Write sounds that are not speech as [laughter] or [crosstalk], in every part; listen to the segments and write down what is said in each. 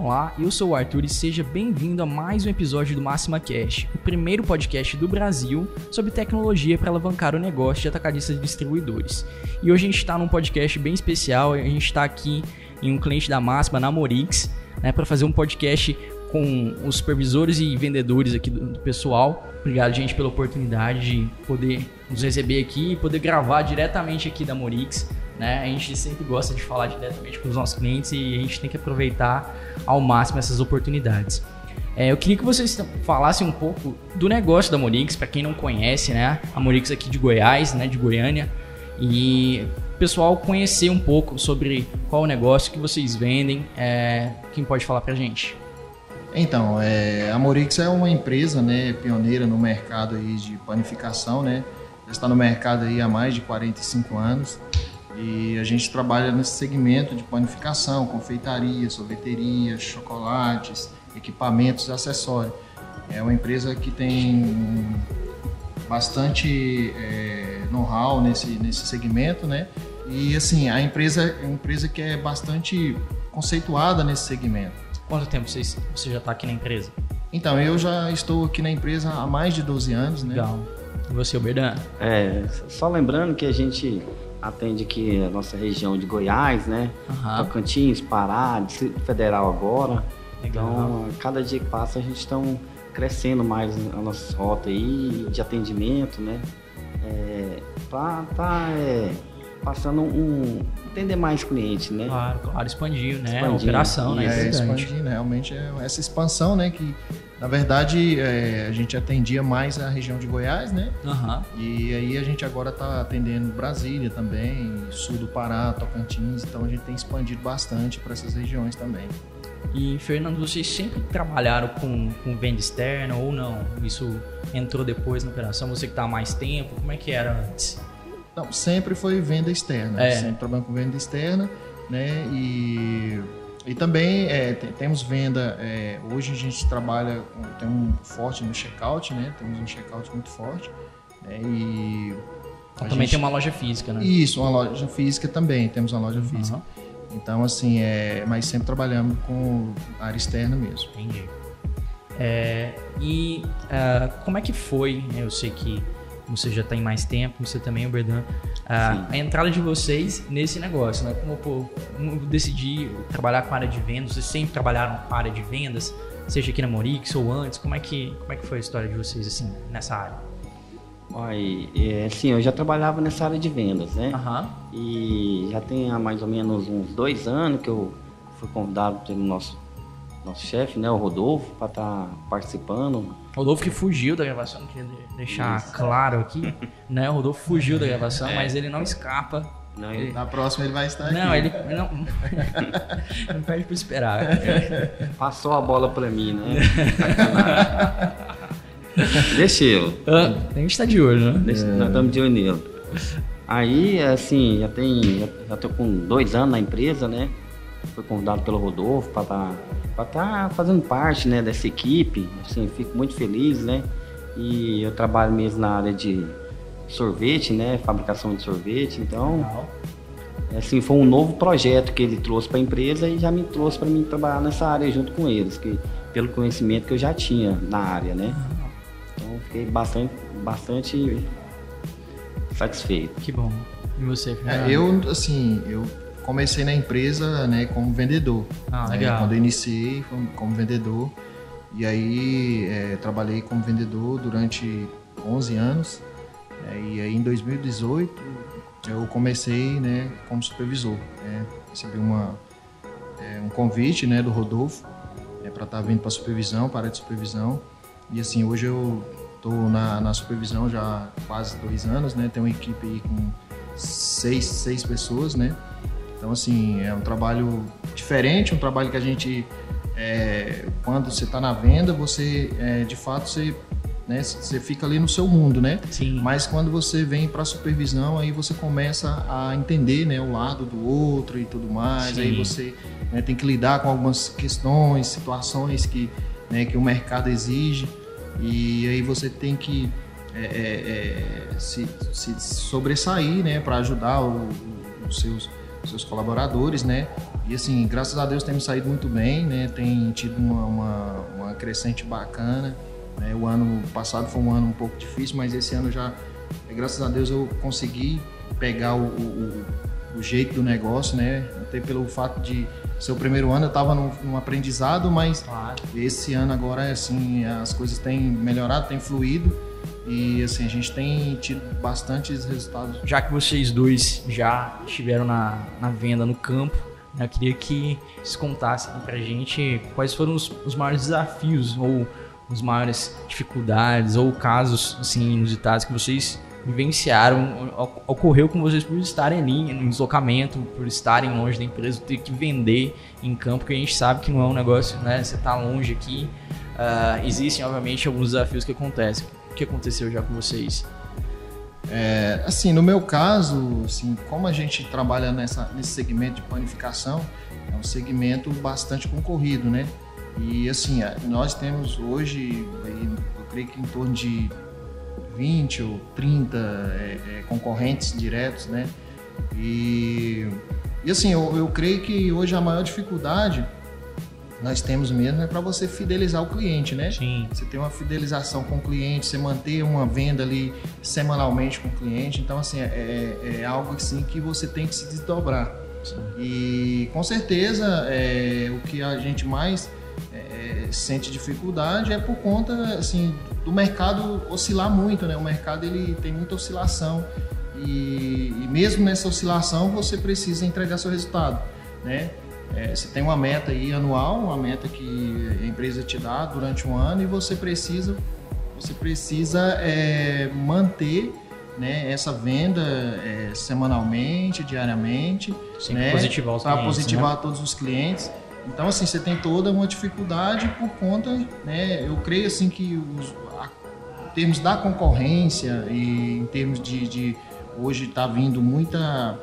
Olá, eu sou o Arthur e seja bem-vindo a mais um episódio do Máxima Cash, o primeiro podcast do Brasil sobre tecnologia para alavancar o negócio de atacadistas e distribuidores. E hoje a gente está num podcast bem especial, a gente está aqui em um cliente da Máxima, na Morix, né, para fazer um podcast com os supervisores e vendedores aqui do, do, pessoal. Obrigado, gente, pela oportunidade de poder nos receber aqui e poder gravar diretamente aqui da Morix. Né? A gente sempre gosta de falar diretamente com os nossos clientes e a gente tem que aproveitar ao máximo essas oportunidades. É, eu queria que vocês falassem um pouco do negócio da Morix, para quem não conhece, né? A Morix aqui de Goiás, né? De Goiânia. E o pessoal conhecer um pouco sobre qual o negócio que vocês vendem. É, quem pode falar para a gente? Então, é, a Morix é uma empresa né, pioneira no mercado aí de panificação, né? está no mercado aí há mais de 45 anos. E a gente trabalha nesse segmento de panificação, confeitaria, sorveteria, chocolates, equipamentos e acessórios. É uma empresa que tem bastante é, know-how nesse, nesse segmento, né? E assim, a empresa é uma empresa que é bastante conceituada nesse segmento. Quanto tempo você, você já está aqui na empresa? Então, eu já estou aqui na empresa há mais de 12 anos, né? Legal. E você, Berdan? É, só lembrando que a gente atende aqui a nossa região de Goiás, né? Uhum. Tocantins, Pará, Distrito Federal agora. Legal. Então, cada dia que passa a gente está crescendo mais a nossa rota aí de atendimento, né? É, pra tá é, passando um atender mais clientes, né? Claro, claro, expandir, né? Expandir, a operação, né? É, expandir, né? Realmente é essa expansão, né? Que na verdade, é, a gente atendia mais a região de Goiás, né? Uhum. E aí a gente agora está atendendo Brasília também, sul do Pará, Tocantins, então a gente tem expandido bastante para essas regiões também. E, Fernando, vocês sempre trabalharam com, com venda externa ou não? Isso entrou depois na operação? Você que está há mais tempo, como é que era antes? Não, sempre foi venda externa. É. Sempre trabalhando com venda externa, né? E e também é, temos venda, é, hoje a gente trabalha, tem um forte no checkout, né? Temos um checkout muito forte. Né? E também gente... tem uma loja física, né? Isso, uma loja física também, temos uma loja física. Uhum. Então, assim, é, mas sempre trabalhando com área externa mesmo. Entendi. É, e uh, como é que foi? Né? Eu sei que você já tem mais tempo, você também, o Berdan, a, a, entrada de vocês nesse negócio, né? Como, pô, como decidir trabalhar com a área de vendas, vocês sempre trabalharam com a área de vendas, seja aqui na Morix ou antes, como é que, como é que foi a história de vocês, assim, nessa área? Olha, é, sim, eu já trabalhava nessa área de vendas, né? Uhum. E já tem há mais ou menos uns dois anos que eu fui convidado pelo nosso nosso chefe, né, o Rodolfo, para estar tá participando. Rodolfo que fugiu da gravação, queria deixar Isso. claro aqui, né? O Rodolfo fugiu da gravação, é. mas ele não escapa. Não, ele... Na próxima ele vai estar não, aqui. Ele não, [laughs] não perde para esperar. Passou a bola para mim, né? Deixa ele. Ah, a gente tá de olho, né? Deixa, é. Nós estamos de olho nele. Aí, assim, já tem. Já tô com dois anos na empresa, né? Fui convidado pelo Rodolfo para estar tá, tá fazendo parte né, dessa equipe. Assim, fico muito feliz, né? E eu trabalho mesmo na área de sorvete, né? Fabricação de sorvete. Então, assim, foi um novo projeto que ele trouxe para a empresa e já me trouxe para mim trabalhar nessa área junto com eles, que, pelo conhecimento que eu já tinha na área, né? Então, fiquei bastante, bastante satisfeito. Que bom. E você, É, eu, assim, eu comecei na empresa né, como vendedor. Ah, né? legal. Quando eu iniciei como vendedor. E aí é, trabalhei como vendedor durante 11 anos. É, e aí em 2018 eu comecei né, como supervisor. Né? Recebi uma, é, um convite né, do Rodolfo é, para estar tá vindo para supervisão, para a de supervisão. E assim, hoje eu estou na, na supervisão já há quase dois anos, né? Tenho uma equipe aí com seis, seis pessoas, né? Então, assim, é um trabalho diferente, um trabalho que a gente, é, quando você está na venda, você, é, de fato, você, né, você fica ali no seu mundo, né? Sim. Mas quando você vem para a supervisão, aí você começa a entender, né, o lado do outro e tudo mais. Sim. Aí você né, tem que lidar com algumas questões, situações que, né, que o mercado exige. E aí você tem que é, é, é se, se, sobressair, né, para ajudar o, os seus seus colaboradores, né? E assim, graças a Deus temos saído muito bem, né? Tem tido uma, uma, uma crescente bacana. Né? O ano passado foi um ano um pouco difícil, mas esse ano já, graças a Deus, eu consegui pegar o, o, o jeito do negócio, né? Até pelo fato de ser o primeiro ano, eu estava num, num, aprendizado, mas claro. esse ano agora, assim, as coisas têm melhorado, têm fluído e assim a gente tem tido bastantes resultados. Já que vocês dois já estiveram na, na venda no campo, né, eu queria que vocês contassem para a gente quais foram os, os maiores desafios ou as maiores dificuldades ou casos assim inusitados que vocês vivenciaram, ocorreu com vocês por estarem ali no deslocamento, por estarem longe da empresa, ter que vender em campo, que a gente sabe que não é um negócio, né? Você está longe aqui. Uh, existem, obviamente, alguns desafios que acontecem. Que aconteceu já com vocês? É, assim, no meu caso, assim, como a gente trabalha nessa, nesse segmento de panificação, é um segmento bastante concorrido, né? E assim, nós temos hoje, eu creio que em torno de 20 ou 30 é, é, concorrentes diretos, né? E, e assim, eu, eu creio que hoje a maior dificuldade nós temos mesmo é para você fidelizar o cliente, né? Sim. Você ter uma fidelização com o cliente, você manter uma venda ali semanalmente com o cliente. Então, assim, é, é, é algo assim que você tem que se desdobrar. Sim. E com certeza é, o que a gente mais é, sente dificuldade é por conta assim do mercado oscilar muito, né? O mercado ele tem muita oscilação e, e mesmo nessa oscilação você precisa entregar seu resultado, né? É, você tem uma meta aí anual, uma meta que a empresa te dá durante um ano e você precisa você precisa é, manter né, essa venda é, semanalmente, diariamente, né, para positivar né? todos os clientes. Então, assim, você tem toda uma dificuldade por conta, né? Eu creio, assim, que os, a, em termos da concorrência e em termos de... de hoje está vindo muita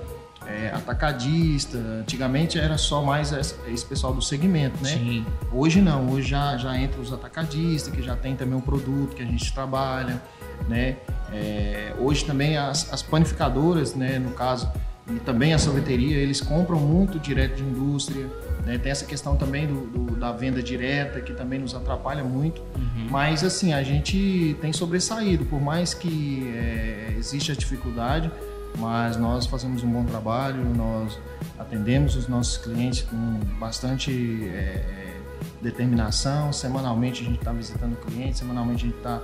é, atacadista. Antigamente era só mais esse pessoal do segmento, né? Sim. Hoje não, hoje já, já entra os atacadistas, que já tem também um produto que a gente trabalha, né? É, hoje também as, as panificadoras, né, no caso, e também a sorveteria, eles compram muito direto de indústria. Né? Tem essa questão também do, do, da venda direta, que também nos atrapalha muito. Uhum. Mas, assim, a gente tem sobressaído, por mais que é, exista a dificuldade, mas nós fazemos um bom trabalho, nós atendemos os nossos clientes com bastante é, determinação. Semanalmente a gente está visitando o cliente, semanalmente a gente está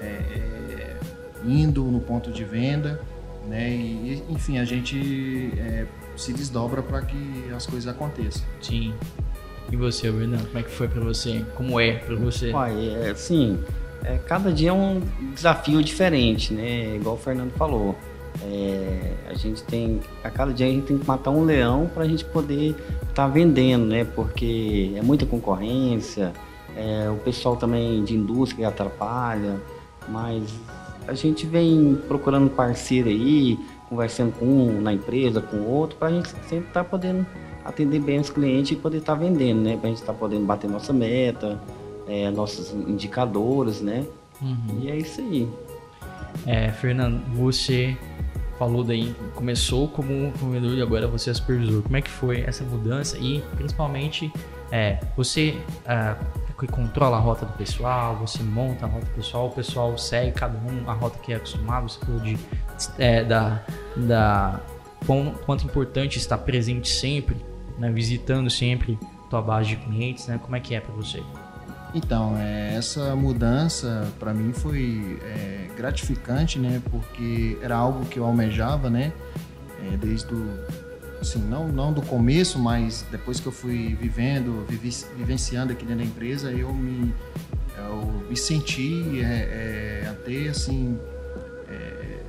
é, é, indo no ponto de venda. Né? E, enfim, a gente é, se desdobra para que as coisas aconteçam. Sim. E você, Bernardo, como é que foi para você? Como é para você? Pai, é, assim, é, cada dia é um desafio diferente, né? Igual o Fernando falou. É, a gente tem, a cada dia a gente tem que matar um leão para a gente poder estar tá vendendo, né? Porque é muita concorrência, é, o pessoal também de indústria atrapalha, mas a gente vem procurando parceiro aí, conversando com um na empresa, com outro, para a gente sempre estar tá podendo atender bem os clientes e poder estar tá vendendo, né? Para a gente estar tá podendo bater nossa meta, é, nossos indicadores, né? Uhum. E é isso aí. É, Fernando, você falou daí, começou como vendedor e agora você é supervisor. Como é que foi essa mudança e principalmente é, você que controla a rota do pessoal, você monta a rota do pessoal, o pessoal segue cada um a rota que é acostumado, você falou de, é, da, da quão, quanto importante estar presente sempre, né, visitando sempre tua base de clientes, né, como é que é para você? Então, é, essa mudança para mim foi é, gratificante, né? Porque era algo que eu almejava, né? É, desde o, assim, não, não do começo, mas depois que eu fui vivendo, vivi, vivenciando aqui dentro da empresa, eu me, eu me senti é, até assim é,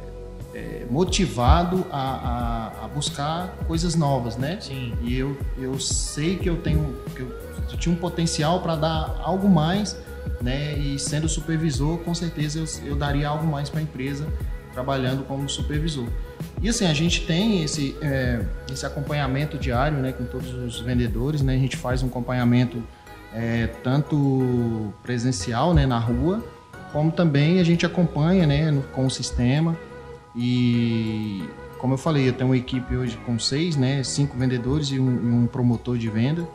é, motivado a, a, a, buscar coisas novas, né? Sim. E eu, eu sei que eu tenho que eu, eu tinha um potencial para dar algo mais, né? E sendo supervisor, com certeza eu, eu daria algo mais para a empresa trabalhando como supervisor. E assim, a gente tem esse, é, esse acompanhamento diário né, com todos os vendedores, né? A gente faz um acompanhamento é, tanto presencial né, na rua, como também a gente acompanha né, no, com o sistema. E como eu falei, eu tenho uma equipe hoje com seis, né? Cinco vendedores e um, e um promotor de venda.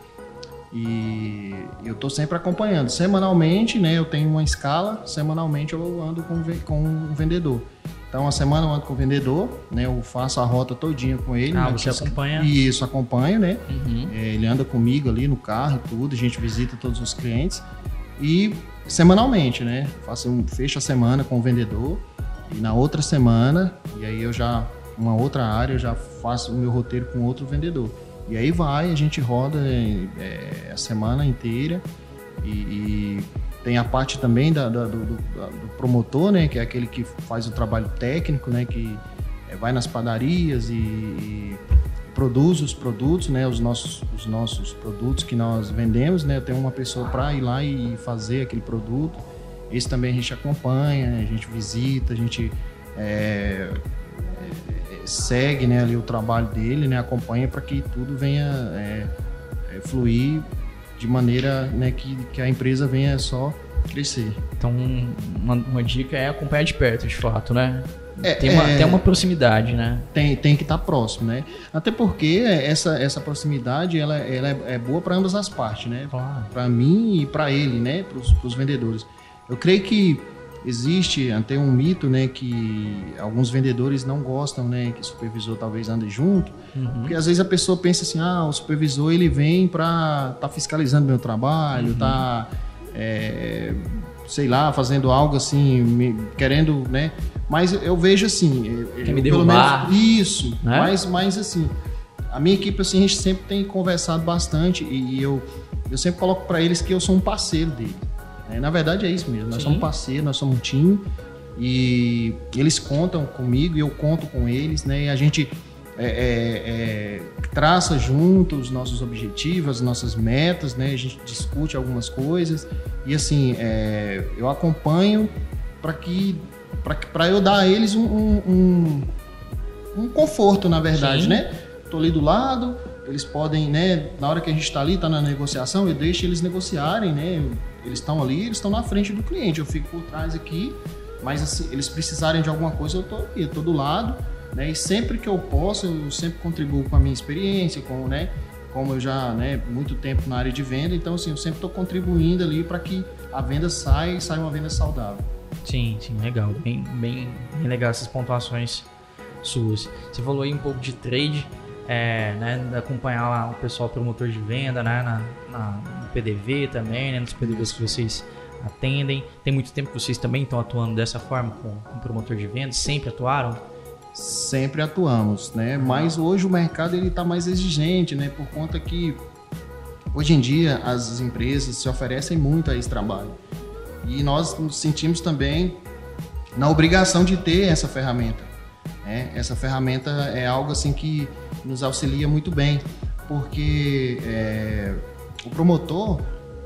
E eu estou sempre acompanhando. Semanalmente, né? Eu tenho uma escala. Semanalmente eu ando com, com um vendedor. Então, a semana eu ando com o vendedor, né? Eu faço a rota todinha com ele. Ah, né, você acompanha? Isso, acompanho, né? Uhum. É, ele anda comigo ali no carro e tudo, a gente visita todos os clientes. E semanalmente, né? Faço um, fecho a semana com o vendedor e na outra semana, e aí eu já, uma outra área, eu já faço o meu roteiro com outro vendedor. E aí vai, a gente roda é, a semana inteira e, e tem a parte também da, da, do, do, promotor, né? Que é aquele que faz o trabalho técnico, né? Que é, vai nas padarias e, e, produz os produtos, né? Os nossos, os nossos produtos que nós vendemos, né? Tem uma pessoa para ir lá e fazer aquele produto. Esse também a gente acompanha, a gente visita, a gente é, é, segue né, ali o trabalho dele, né? Acompanha para que tudo venha é, é, fluir de maneira né, que, que a empresa venha só crescer. Então, uma, uma dica é acompanhar de perto, de fato, né? É, tem, uma, é, tem uma proximidade, né? Tem, tem que estar próximo, né? Até porque essa, essa proximidade ela, ela é, é boa para ambas as partes, né? Claro. Para mim e para ele, né? Para os vendedores. Eu creio que existe até um mito, né, que alguns vendedores não gostam, né, que o supervisor talvez ande junto, Uhum. porque às vezes a pessoa pensa assim, ah, o supervisor ele vem para tá fiscalizando meu trabalho, Uhum. tá, é, sei lá, fazendo algo assim, me- querendo, né, mas eu vejo assim, eu- Quer me eu, pelo menos isso, Né? mas, mas assim, a minha equipe assim a gente sempre tem conversado bastante e, e eu eu sempre coloco para eles que eu sou um parceiro dele. Né? Na verdade é isso mesmo. Nós Sim. somos parceiros, nós somos um time e eles contam comigo e eu conto com eles, né? E a gente é, é, é, traça junto os nossos objetivos, as nossas metas, né? A gente discute algumas coisas e assim é, eu acompanho para que para eu dar a eles um, um, um- um conforto, na verdade, Sim. né? Tô ali do lado, eles podem, né? Na hora que a gente está ali, está na negociação, eu deixo eles negociarem, né? Eles estão ali, eles estão na frente do cliente, eu fico por trás aqui, mas assim, eles precisarem de alguma coisa, eu tô aqui, eu tô do lado, né? E sempre que eu posso, eu sempre contribuo com a minha experiência, com, né? Como eu já, né, muito tempo na área de venda, então assim, eu sempre estou contribuindo ali para que a venda saia e saia uma venda saudável. Sim, sim, legal. Bem, bem, bem legal essas pontuações suas. Você falou aí um pouco de trade, é, né? Acompanhar lá o pessoal promotor de venda, né? Na, na- no PDV também, né? Nos PDVs que vocês atendem. Tem muito tempo que vocês também estão atuando dessa forma com, com promotor de venda? Sempre atuaram? sempre atuamos, né? Mas hoje o mercado ele está mais exigente, né? Por conta que hoje em dia as empresas se oferecem muito a esse trabalho e nós nos sentimos também na obrigação de ter essa ferramenta. Né? Essa ferramenta é algo assim que nos auxilia muito bem, porque é, o promotor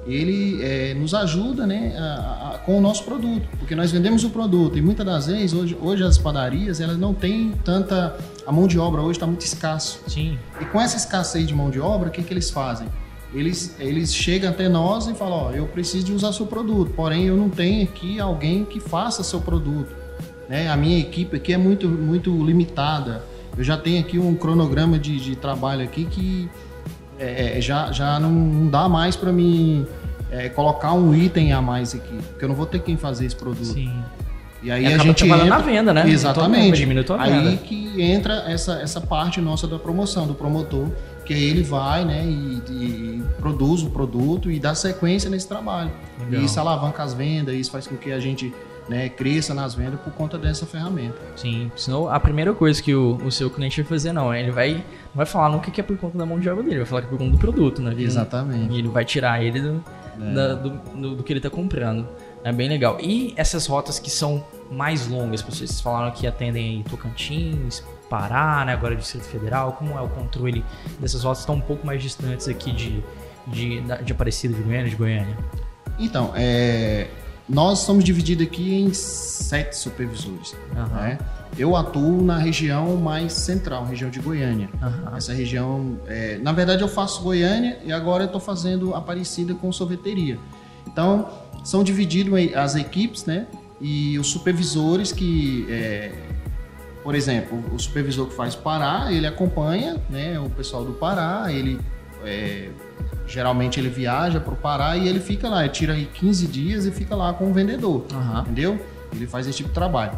ele é, nos ajuda né, a- a- com o nosso produto, porque nós vendemos o produto e muitas das vezes hoje, hoje as padarias elas não têm tanta a mão de obra hoje está muito escasso Sim. e com essa escassez de mão de obra, o que, que eles fazem? Eles, eles chegam até nós e falam, ó, eu preciso de usar seu produto, porém eu não tenho aqui alguém que faça seu produto. Né? A minha equipe aqui é muito, muito limitada. Eu já tenho aqui um cronograma de, de trabalho aqui que é, é, já, já não, dá mais para mim é, colocar um item a mais aqui, porque eu não vou ter quem fazer esse produto. Sim. E aí a gente entra... na venda, né? Exatamente. Tua Aí que entra essa, essa parte nossa da promoção, do promotor, que ele vai né, e, e produz o produto e dá sequência nesse trabalho. Legal. E isso alavanca as vendas, isso faz com que a gente né, cresça nas vendas por conta dessa ferramenta. Sim, senão a primeira coisa que o, o seu cliente vai fazer, não, ele vai, não vai falar nunca que é por conta da mão de obra dele, vai falar que é por conta do produto, né? Exatamente. E ele vai tirar ele do, É. da- do, do- do que ele tá comprando. É bem legal. E essas rotas que são mais longas, vocês falaram que atendem aí Tocantins, Pará, né? Agora Distrito Federal, como é o controle dessas rotas que estão um pouco mais distantes aqui de, de, de Aparecida de Goiânia, de Goiânia? Então, é, nós somos divididos aqui em sete supervisores. Aham. né? Eu atuo na região mais central, região de Goiânia. Aham. Essa região, é, na verdade, eu faço Goiânia e agora eu estou fazendo Aparecida com sorveteria. Então, são divididos as equipes, né? E os supervisores que é, por exemplo, o supervisor que faz Pará, ele acompanha né, o pessoal do Pará, ele é, geralmente ele viaja para o Pará e ele fica lá, ele tira aí 15 dias e fica lá com o vendedor, Aham. entendeu? Ele faz esse tipo de trabalho.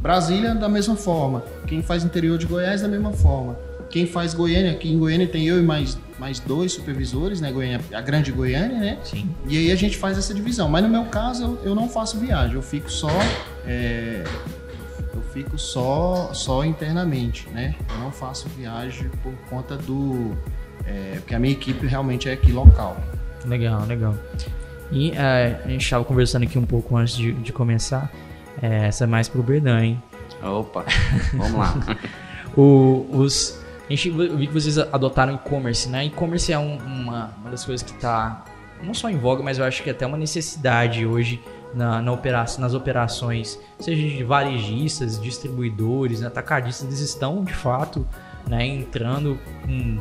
Brasília, da mesma forma. Quem faz interior de Goiás, da mesma forma. Quem faz Goiânia, aqui em Goiânia tem eu e mais, mais dois supervisores, né? Goiânia, a grande Goiânia, né? Sim. E aí a gente faz essa divisão. Mas no meu caso, eu, eu não faço viagem, eu fico só. é, eu fico só, só internamente, né? Eu não faço viagem por conta do. É, porque a minha equipe realmente é aqui local. Legal, legal. E é, a gente estava conversando aqui um pouco antes de, de começar. É, essa é mais pro Berdan, hein? Opa, [laughs] vamos lá. O, os, a gente eu vi que vocês adotaram e-commerce, né? E-commerce é um- uma, uma das coisas que está não só em voga, mas eu acho que é até uma necessidade hoje na, na opera- nas operações, seja de varejistas, distribuidores, atacadistas, eles estão de fato né, entrando com,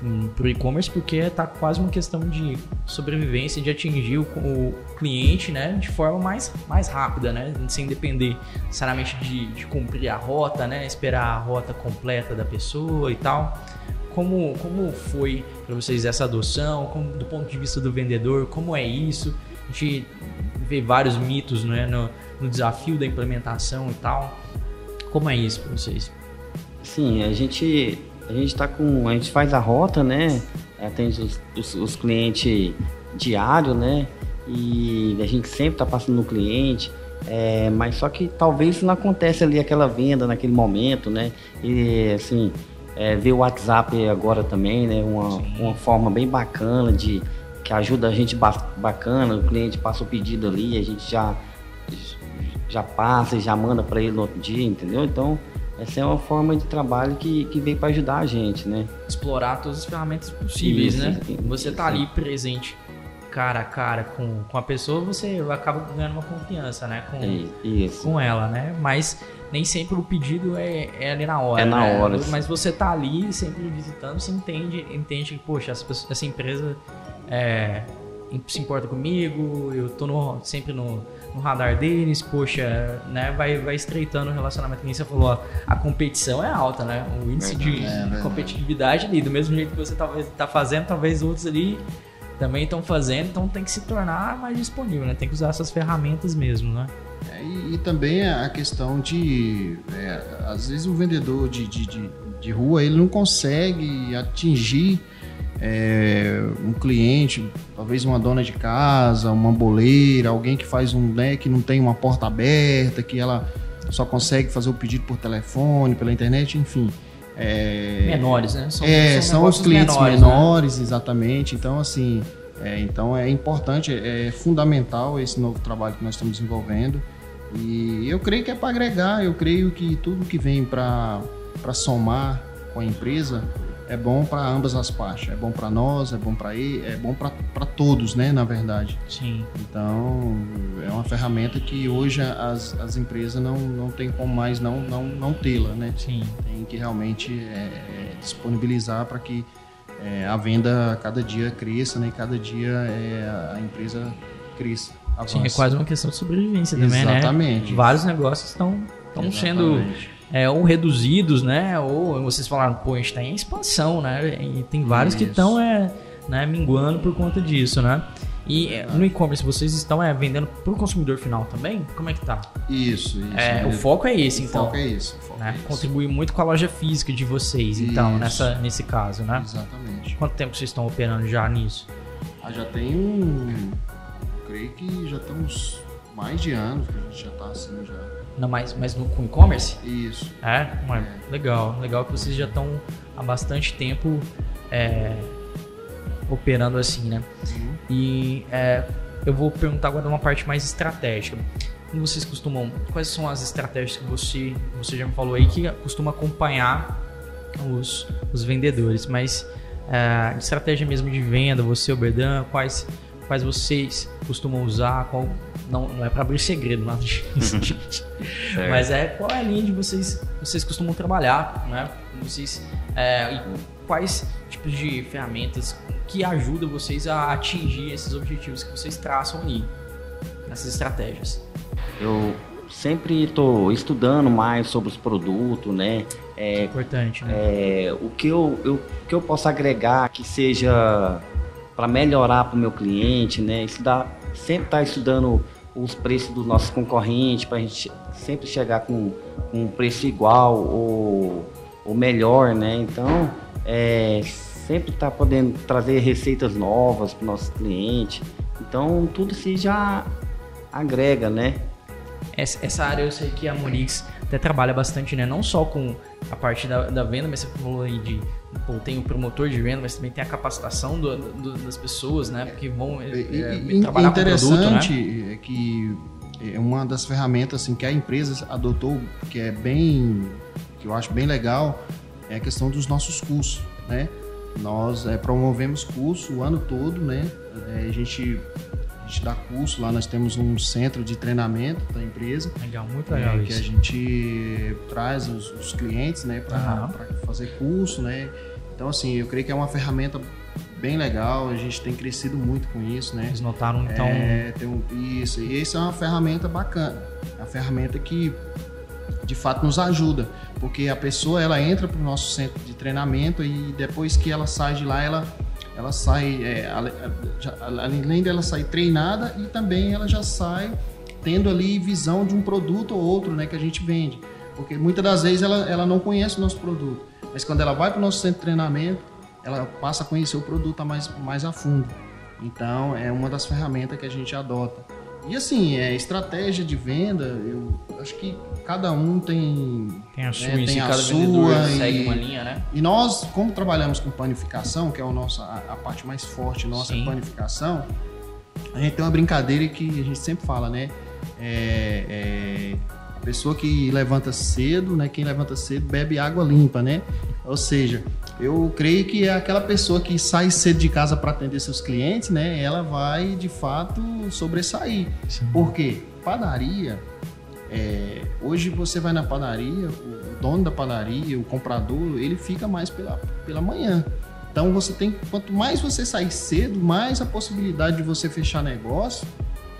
com, pro e-commerce porque está quase uma questão de sobrevivência, de atingir o, o cliente né, de forma mais, mais rápida, né, sem depender necessariamente de, de cumprir a rota, né, esperar a rota completa da pessoa e tal. Como, como foi para vocês essa adoção? Como, do ponto de vista do vendedor, como é isso? A gente vê vários mitos né, no, no desafio da implementação e tal. Como é isso para vocês? Sim, a gente a gente tá com a gente faz a rota, né? Atende os, os, os clientes diário, né? E a gente sempre tá passando no cliente. é, mas só que talvez não acontece ali aquela venda naquele momento, né? E assim, é, ver o WhatsApp agora também, né? Uma, uma forma bem bacana de que ajuda a gente ba- bacana, o cliente passa o pedido ali, a gente já já passa e já manda para ele no outro dia, entendeu? Então, essa é uma forma de trabalho que, que veio para ajudar a gente, né? Explorar todas as ferramentas possíveis, Isso, né? isso, Você tá ali presente cara a cara com, com a pessoa, você acaba ganhando uma confiança, né? Com, É Isso. com ela, né? Mas nem sempre o pedido é, é ali na hora. É na né? hora. Mas você tá ali sempre visitando, você entende, entende que, poxa, essa, pessoa- essa empresa é, se importa comigo, eu tô no- sempre no, no radar deles, poxa, né? Vai, vai estreitando o relacionamento. Como você falou, ó, a competição é alta, né? O índice de, é de competitividade ali, do mesmo jeito que você talvez tá fazendo, talvez outros ali também estão fazendo, então tem que se tornar mais disponível, né? Tem que usar essas ferramentas mesmo, né? É, e, e também a questão de. é, às vezes o vendedor de, de, de, de rua ele não consegue atingir é, um cliente, talvez uma dona de casa, uma boleira, alguém que faz um né, que não tem uma porta aberta, que ela só consegue fazer o pedido por telefone, pela internet, enfim. É, Menores, né? São, é, são, os negócios clientes menores, menores, né? exatamente. Então, assim, é, então é importante, é fundamental esse novo trabalho que nós estamos desenvolvendo. E eu creio que é para agregar, eu creio que tudo que vem para somar com a empresa é bom para ambas as partes. É bom para nós, é bom para ele, é bom para todos, né, na verdade. Sim. Então, é uma ferramenta que hoje as, as empresas não, não tem como mais não, não, não tê-la, né? Sim. tem que realmente é, é, disponibilizar para que é, a venda a cada dia cresça né, e cada dia é, a empresa cresça. Sim, é avance. quase uma questão de sobrevivência também, né? Exatamente. Vários negócios estão estão sendo. É, ou reduzidos, né? Ou vocês falaram, pô, a gente tá em expansão, né? E tem vários que Isso. estão é, né, minguando por conta disso, né? E é, no e-commerce vocês estão é, vendendo para o consumidor final também? Como é que tá? Isso, isso. É, o foco é esse, O então. foco é isso. o foco né? é isso. Contribui muito com a loja física de vocês, então, Isso. nessa, nesse caso, né? Exatamente. Quanto tempo vocês estão operando já nisso? Ah, já tem um. Creio que já tem uns mais de anos que a gente já está assim já. Não, mas, mas no, com e-commerce? Isso. É, ué, legal. Legal que vocês já estão há bastante tempo é, operando assim, né? Uhum. E é, eu vou perguntar agora uma parte mais estratégica. Como vocês costumam, quais são as estratégias que você, você já me falou aí que costuma acompanhar os, os vendedores, mas é, estratégia mesmo de venda, você, o Berdan, quais, quais vocês costumam usar, qual, não, não é para abrir segredo, nada [laughs] disso, gente. Mas é qual é a linha de vocês vocês costumam trabalhar, né? Vocês é, e quais tipos de ferramentas que ajudam vocês a atingir esses objetivos que vocês traçam ali nessas estratégias? Eu, sempre estou estudando mais sobre os produtos, né? É, importante, né? É, o que eu, eu, que eu posso agregar que seja para melhorar para o meu cliente, né? Estudar, sempre estar tá estudando os preços dos nossos concorrentes para a gente sempre chegar com, com um preço igual ou, ou melhor, né? Então, é, sempre tá podendo trazer receitas novas para o nosso cliente. Então, tudo se já agrega, né? Essa, essa área eu sei que a Monix até trabalha bastante, né? Não só com a parte da, da venda, mas você falou aí de pô, tem o promotor de venda, mas também tem a capacitação do, do, das pessoas, né? Porque vão é, é, trabalhar interessante com produto, né? é que é uma das ferramentas assim, que a empresa adotou, que é bem, que eu acho bem legal, é a questão dos nossos cursos, né? Nós é, promovemos curso o ano todo, né? É, a gente a gente dá curso lá, nós temos um centro de treinamento da empresa. Legal, muito legal é, Que a gente traz os, os clientes, né, para uhum. fazer curso, né. Então, assim, eu creio que é uma ferramenta bem legal, a gente tem crescido muito com isso, né. Eles notaram, então... É, tem um, isso, e isso é uma ferramenta bacana, é uma ferramenta que de fato nos ajuda, porque a pessoa ela entra para o nosso centro de treinamento e depois que ela sai de lá, ela ela sai, é, além dela sair treinada e também ela já sai tendo ali visão de um produto ou outro né, que a gente vende. Porque muitas das vezes ela, ela não conhece o nosso produto, mas quando ela vai para o nosso centro de treinamento, ela passa a conhecer o produto mais, mais a fundo. Então, é uma das ferramentas que a gente adota. E assim, é estratégia de venda, eu acho que cada um tem tem a sua, né, tem a cada sua e, segue uma linha, né? E nós, como trabalhamos com panificação, que é a nossa a, a parte mais forte nossa Sim. panificação, a gente tem uma brincadeira que a gente sempre fala, né? É, é, a pessoa que levanta cedo, né? Quem levanta cedo bebe água limpa, né? Ou seja, eu creio que é aquela pessoa que sai cedo de casa para atender seus clientes, né? Ela vai de fato sobressair. Sim. Por quê? Padaria. É, hoje você vai na padaria, o dono da padaria, o comprador, ele fica mais pela, pela manhã. Então você tem, quanto mais você sair cedo, mais a possibilidade de você fechar negócio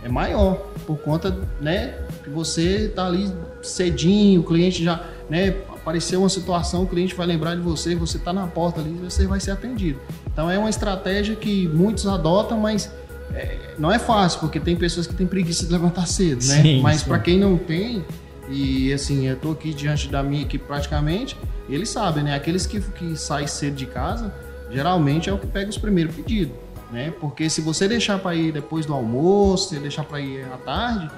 é maior, por conta, né, que você tá ali cedinho, o cliente já, né, apareceu uma situação, o cliente vai lembrar de você, você está na porta ali, você vai ser atendido. Então é uma estratégia que muitos adotam, mas é, não é fácil, porque tem pessoas que têm preguiça de levantar cedo, né? Sim, mas para quem não tem, e assim, eu estou aqui diante da minha equipe praticamente, eles sabem, né? Aqueles que, que saem cedo de casa, geralmente é o que pega os primeiros pedidos, né? Porque se você deixar para ir depois do almoço, se deixar para ir à tarde,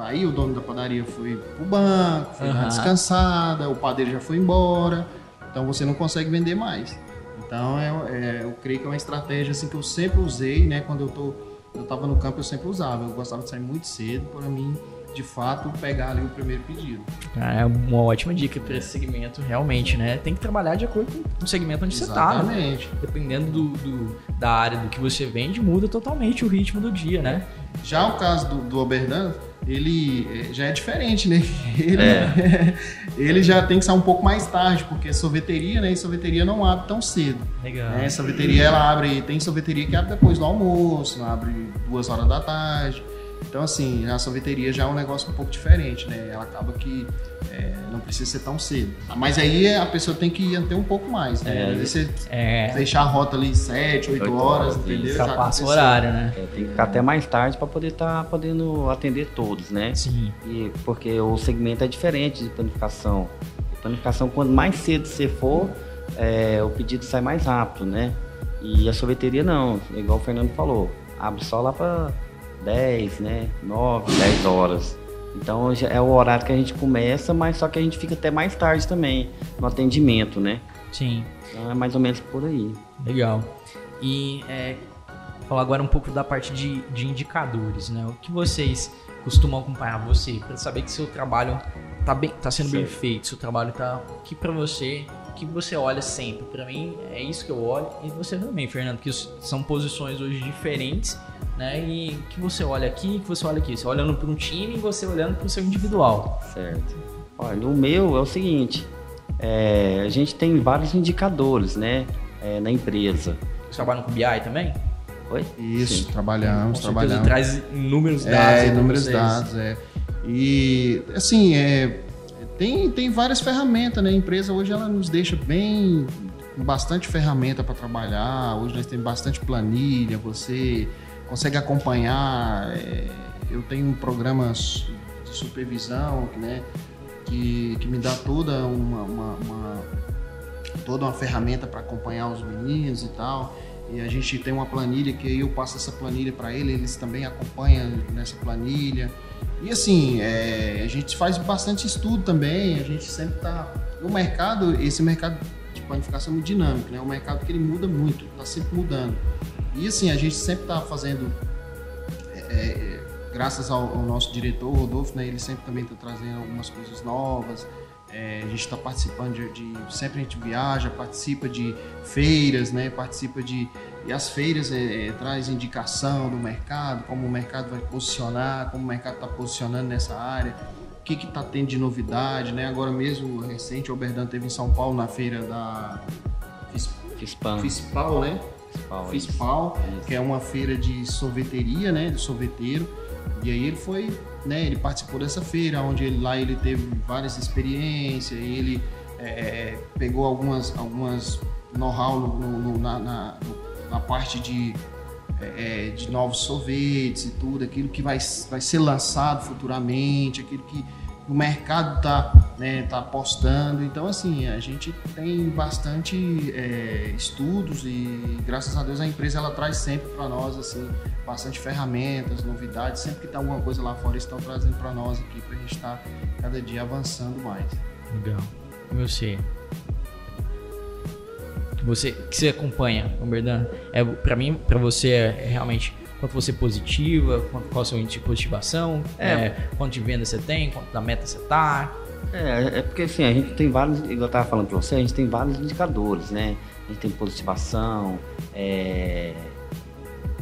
Aí o dono da padaria foi pro banco, foi uhum. dar descansada, o padeiro já foi embora, então você não consegue vender mais. Então é, é, eu creio que é uma estratégia assim que eu sempre usei, né? Quando eu tô, eu estava no campo eu sempre usava. Eu gostava de sair muito cedo para mim, de fato, pegar ali o primeiro pedido. Ah, é uma ótima dica para esse segmento, realmente, né? Tem que trabalhar de acordo com o segmento onde Exatamente. você está. Né? Dependendo do, do, da área do que você vende, muda totalmente o ritmo do dia, né? Já o caso do, do Oberdan, ele eh, já é diferente, né? [laughs] Ele, é. [laughs] ele já tem que sair um pouco mais tarde, porque é sorveteria, né? E sorveteria não abre tão cedo. Legal. Né? Sorveteria ela abre, tem sorveteria que abre depois do almoço, abre duas horas da tarde. Então, assim, a sorveteria já é um negócio um pouco diferente, né? Ela acaba que é, não precisa ser tão cedo. Mas aí a pessoa tem que ir até um pouco mais, né? É, você é... fechar a rota ali 7, 8, 8 horas, entendeu? Já passa o horário, né? É, tem que ficar até mais tarde para poder estar tá podendo atender todos, né? Sim. E porque o segmento é diferente de planificação. Planificação, quanto mais cedo você for, é, o pedido sai mais rápido, né? E a sorveteria não, igual o Fernando falou, abre só lá para 10, né? 9, 10 horas. Então é o horário que a gente começa, mas só que a gente fica até mais tarde também no atendimento, né? Sim. Então é mais ou menos por aí. Legal. E é, falar agora um pouco da parte de, de indicadores, né? O que vocês costumam acompanhar você para saber que seu trabalho tá bem, tá sendo bem feito, seu trabalho tá aqui para você, que você olha sempre. Para mim é isso que eu olho e você também, Fernando, que são posições hoje diferentes né? E que você olha aqui, que você olha aqui. Você olhando para um time e você olhando para o seu individual. Certo. Olha, o meu é o seguinte: é, a gente tem vários indicadores, né? É, na empresa. Você trabalha com BI também? Oi? Isso, Sim. trabalhamos, com trabalhamos. traz inúmeros dados. É, inúmeros dados, é. E, assim, é, tem, tem várias ferramentas, né? A empresa hoje ela nos deixa bem com bastante ferramenta para trabalhar. Hoje nós temos bastante planilha, você consegue acompanhar. É, eu tenho programas de supervisão, né? Que, que me dá toda uma, uma, uma toda uma ferramenta para acompanhar os meninos e tal. E a gente tem uma planilha que eu passo essa planilha para ele, eles também acompanham nessa planilha. E assim, é, a gente faz bastante estudo também, a gente sempre está. O mercado, esse mercado de planificação é muito dinâmico, né? É um mercado que ele muda muito, está sempre mudando. E assim, a gente sempre está fazendo. É, é, graças ao, ao, nosso diretor, Rodolfo, né? Ele sempre também está trazendo algumas coisas novas. É, a gente está participando de, de, Sempre a gente viaja, participa de feiras, né? Participa de. E as feiras é, é, traz indicação do mercado, como o mercado vai posicionar, como o mercado está posicionando nessa área, o que está tendo de novidade, né? Agora mesmo, recente, o Oberdan teve em São Paulo na feira da Fispal, Fispal né? Fispal, Fispal que é uma feira de sorveteria, né? De sorveteiro. E aí ele foi né, ele participou dessa feira, onde ele, lá ele teve várias experiências, ele é, é pegou algumas, algumas know-how no, no, na, na, na, parte de, é, é, de novos sorvetes e tudo, aquilo que vai, vai ser lançado futuramente, aquilo que o mercado está né, tá apostando. Então, assim, a gente tem bastante é, estudos e, graças a Deus, a empresa ela traz sempre para nós assim bastante ferramentas, novidades. Sempre que está alguma coisa lá fora, estão trazendo para nós aqui para a gente estar tá cada dia avançando mais. Legal. E você? Você que você acompanha, Berdan? É para mim, para você é realmente quanto você é positiva, quanto, qual é o seu índice de positivação, é. é, quanto de venda você tem, quanto da meta você tá. É, é porque assim, a gente tem vários, igual eu estava falando para você, a gente tem vários indicadores, né? A gente tem positivação, é,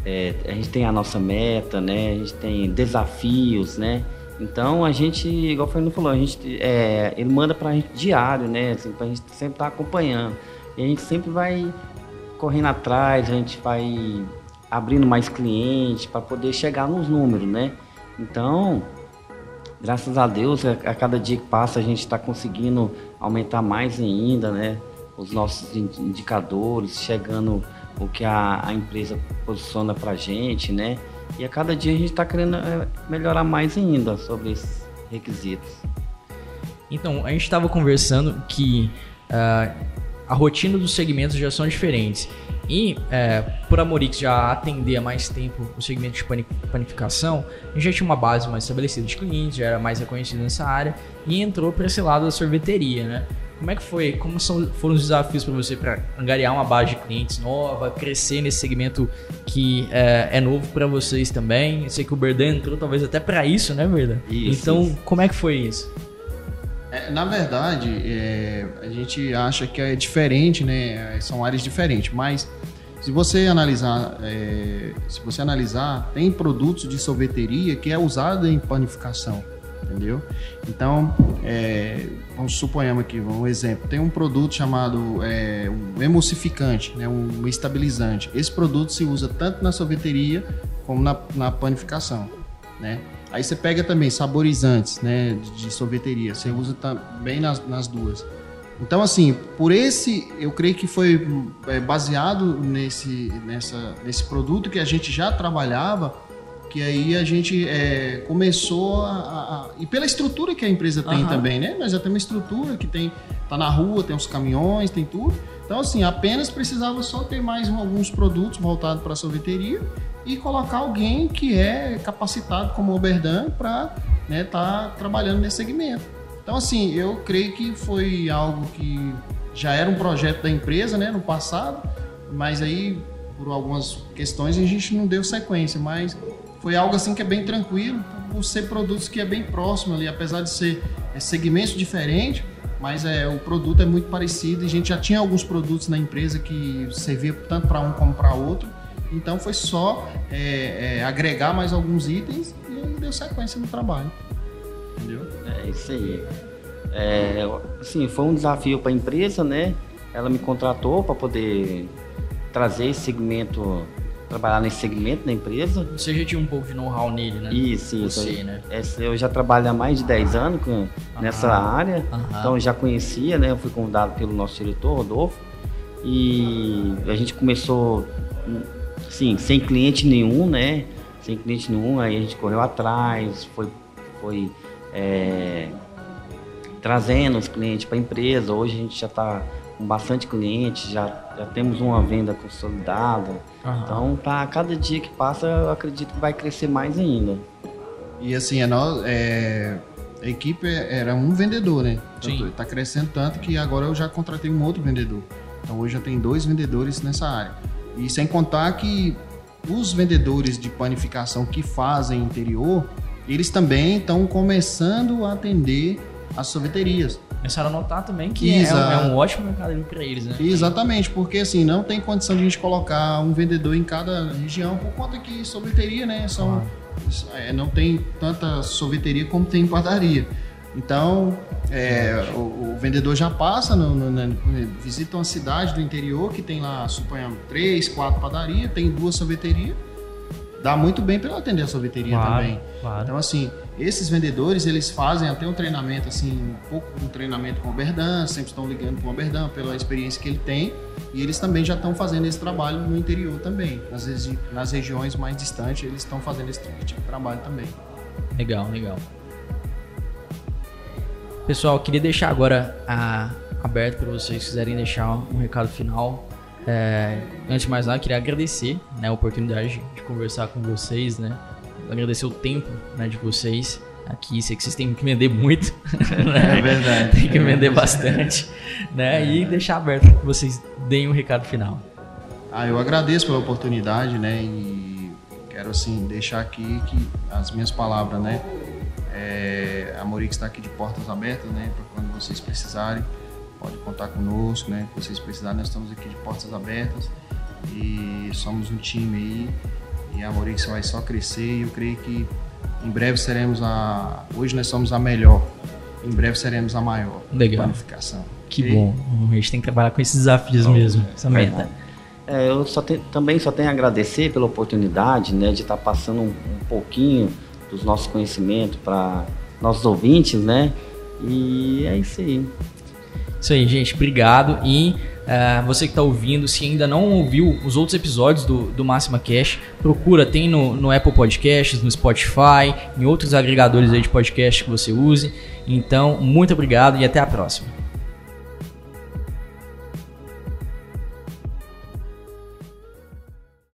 é, a gente tem a nossa meta, né? A gente tem desafios, né? Então a gente, igual o Fernando falou, a gente, é, ele manda para a gente diário, né? Assim, para a gente sempre estar tá acompanhando. E a gente sempre vai correndo atrás, a gente vai abrindo mais clientes para poder chegar nos números, né? Então, graças a Deus, a, a cada dia que passa a gente está conseguindo aumentar mais ainda, né? Os nossos indicadores, chegando o que a, a empresa posiciona para a gente, né? E a cada dia a gente está querendo é, melhorar mais ainda sobre esses requisitos. Então, a gente estava conversando que uh, a rotina dos segmentos já são diferentes. E é, por a Morix já atender há mais tempo o segmento de panificação, a gente já tinha uma base mais estabelecida de clientes, já era mais reconhecido nessa área e entrou para esse lado da sorveteria, né? Como é que foi? Como são, foram os desafios para você para angariar uma base de clientes nova, crescer nesse segmento que é, é novo para vocês também? Eu sei que o Berdan entrou talvez até para isso, né, Berdan? Isso, então, isso. como é que foi isso? Na verdade, é, a gente acha que é diferente, né? São áreas diferentes, mas se você analisar, é, se você analisar, tem produtos de sorveteria que é usado em panificação, entendeu? Então, é, vamos suponhamos aqui, um exemplo, tem um produto chamado é, um emulsificante, né, um estabilizante. Esse produto se usa tanto na sorveteria como na, na panificação, né? Aí você pega também saborizantes, né, de, sorveteria. Você usa também nas, nas duas. Então, assim, por esse, eu creio que foi é, baseado nesse, nessa, nesse produto que a gente já trabalhava, que aí a gente é, começou a, a, E pela estrutura que a empresa tem também, né? Nós já temos uma estrutura que tem. tá na rua, tem os caminhões, tem tudo. Então, assim, apenas precisava só ter mais alguns produtos voltados para a sorveteria e colocar alguém que é capacitado como Oberdan para estar né, tá trabalhando nesse segmento. Então, assim, eu creio que foi algo que já era um projeto da empresa né, no passado, mas aí, por algumas questões, a gente não deu sequência, mas foi algo assim que é bem tranquilo, por ser produtos que é bem próximo ali, apesar de ser é, segmentos diferentes, mas é, o produto é muito parecido e a gente já tinha alguns produtos na empresa que servia tanto para um como para outro, então foi só é, é, agregar mais alguns itens e deu sequência no trabalho. Entendeu? É isso aí. É, assim, foi um desafio para a empresa, né? Ela me contratou para poder trazer esse segmento trabalhar nesse segmento da empresa. Você já tinha um pouco de know-how nele, né? Isso, isso. Você, né? Esse- Eu já trabalho há mais de 10 anos com- nessa Aham. área, Aham. então eu já conhecia, né? Eu fui convidado pelo nosso diretor, Rodolfo, e a gente começou, sim, sem cliente nenhum, né? Sem cliente nenhum, aí a gente correu atrás, foi, foi é, trazendo os clientes para a empresa. Hoje a gente já está com bastante cliente, já, já temos uma venda consolidada. Aham. Então, tá, cada dia que passa, eu acredito que vai crescer mais ainda. E assim, a, nós, é, a equipe era um vendedor, né? Sim. Está crescendo tanto que agora eu já contratei um outro vendedor. Então hoje já tem dois vendedores nessa área. E sem contar que os vendedores de panificação que fazem interior, eles também estão começando a atender as sorveterias. Começaram a notar também que é um, é um ótimo mercado para eles, né? Exatamente, porque assim, não tem condição de a gente colocar um vendedor em cada região, por conta que sorveteria, né, são, é, não tem tanta sorveteria como tem em padaria. Então, é, o, o vendedor já passa, no, no- na- visita uma cidade do interior que tem lá, suponhamos, três, quatro padarias, tem duas sorveterias, dá muito bem para atender a sorveteria também. claro. Então, assim, esses vendedores, eles fazem até um treinamento, assim, um pouco um treinamento com o Oberdan, sempre estão ligando com o Oberdan pela experiência que ele tem, e eles também já estão fazendo esse trabalho no interior também. Nas, regi- nas regiões mais distantes, eles estão fazendo esse tipo de trabalho também. Legal, legal. Pessoal, queria deixar agora a- aberto para vocês se quiserem deixar um recado final. É, antes de mais nada, queria agradecer né, a oportunidade de conversar com vocês, né? Agradecer o tempo né, de vocês aqui. Sei que vocês têm que vender muito. [laughs] né? É verdade. Tem que vender bastante. Né? E deixar aberto para que vocês deem um recado final. Ah, eu agradeço pela oportunidade, né? E quero assim deixar aqui que as minhas palavras, né? É, a Morix está aqui de portas abertas, né? Para quando vocês precisarem, pode contar conosco, né? Se vocês precisarem, nós estamos aqui de portas abertas e somos um time aí e a Morix vai só crescer e eu creio que em breve seremos a. Hoje nós somos a melhor, em breve seremos a maior Legal. planificação. Que bom. A gente tem que trabalhar com esses desafios mesmo. Essa meta. É, eu só te- também só tenho a agradecer pela oportunidade né, de estar passando um, um pouquinho dos nossos conhecimentos para nossos ouvintes, né? E é isso aí. Isso aí, gente. Obrigado. E eh, você que está ouvindo, se ainda não ouviu os outros episódios do, do Máxima Cash, procura. Tem no, no Apple Podcasts, no Spotify, em outros agregadores aí de podcast que você use. Então, muito obrigado e até a próxima.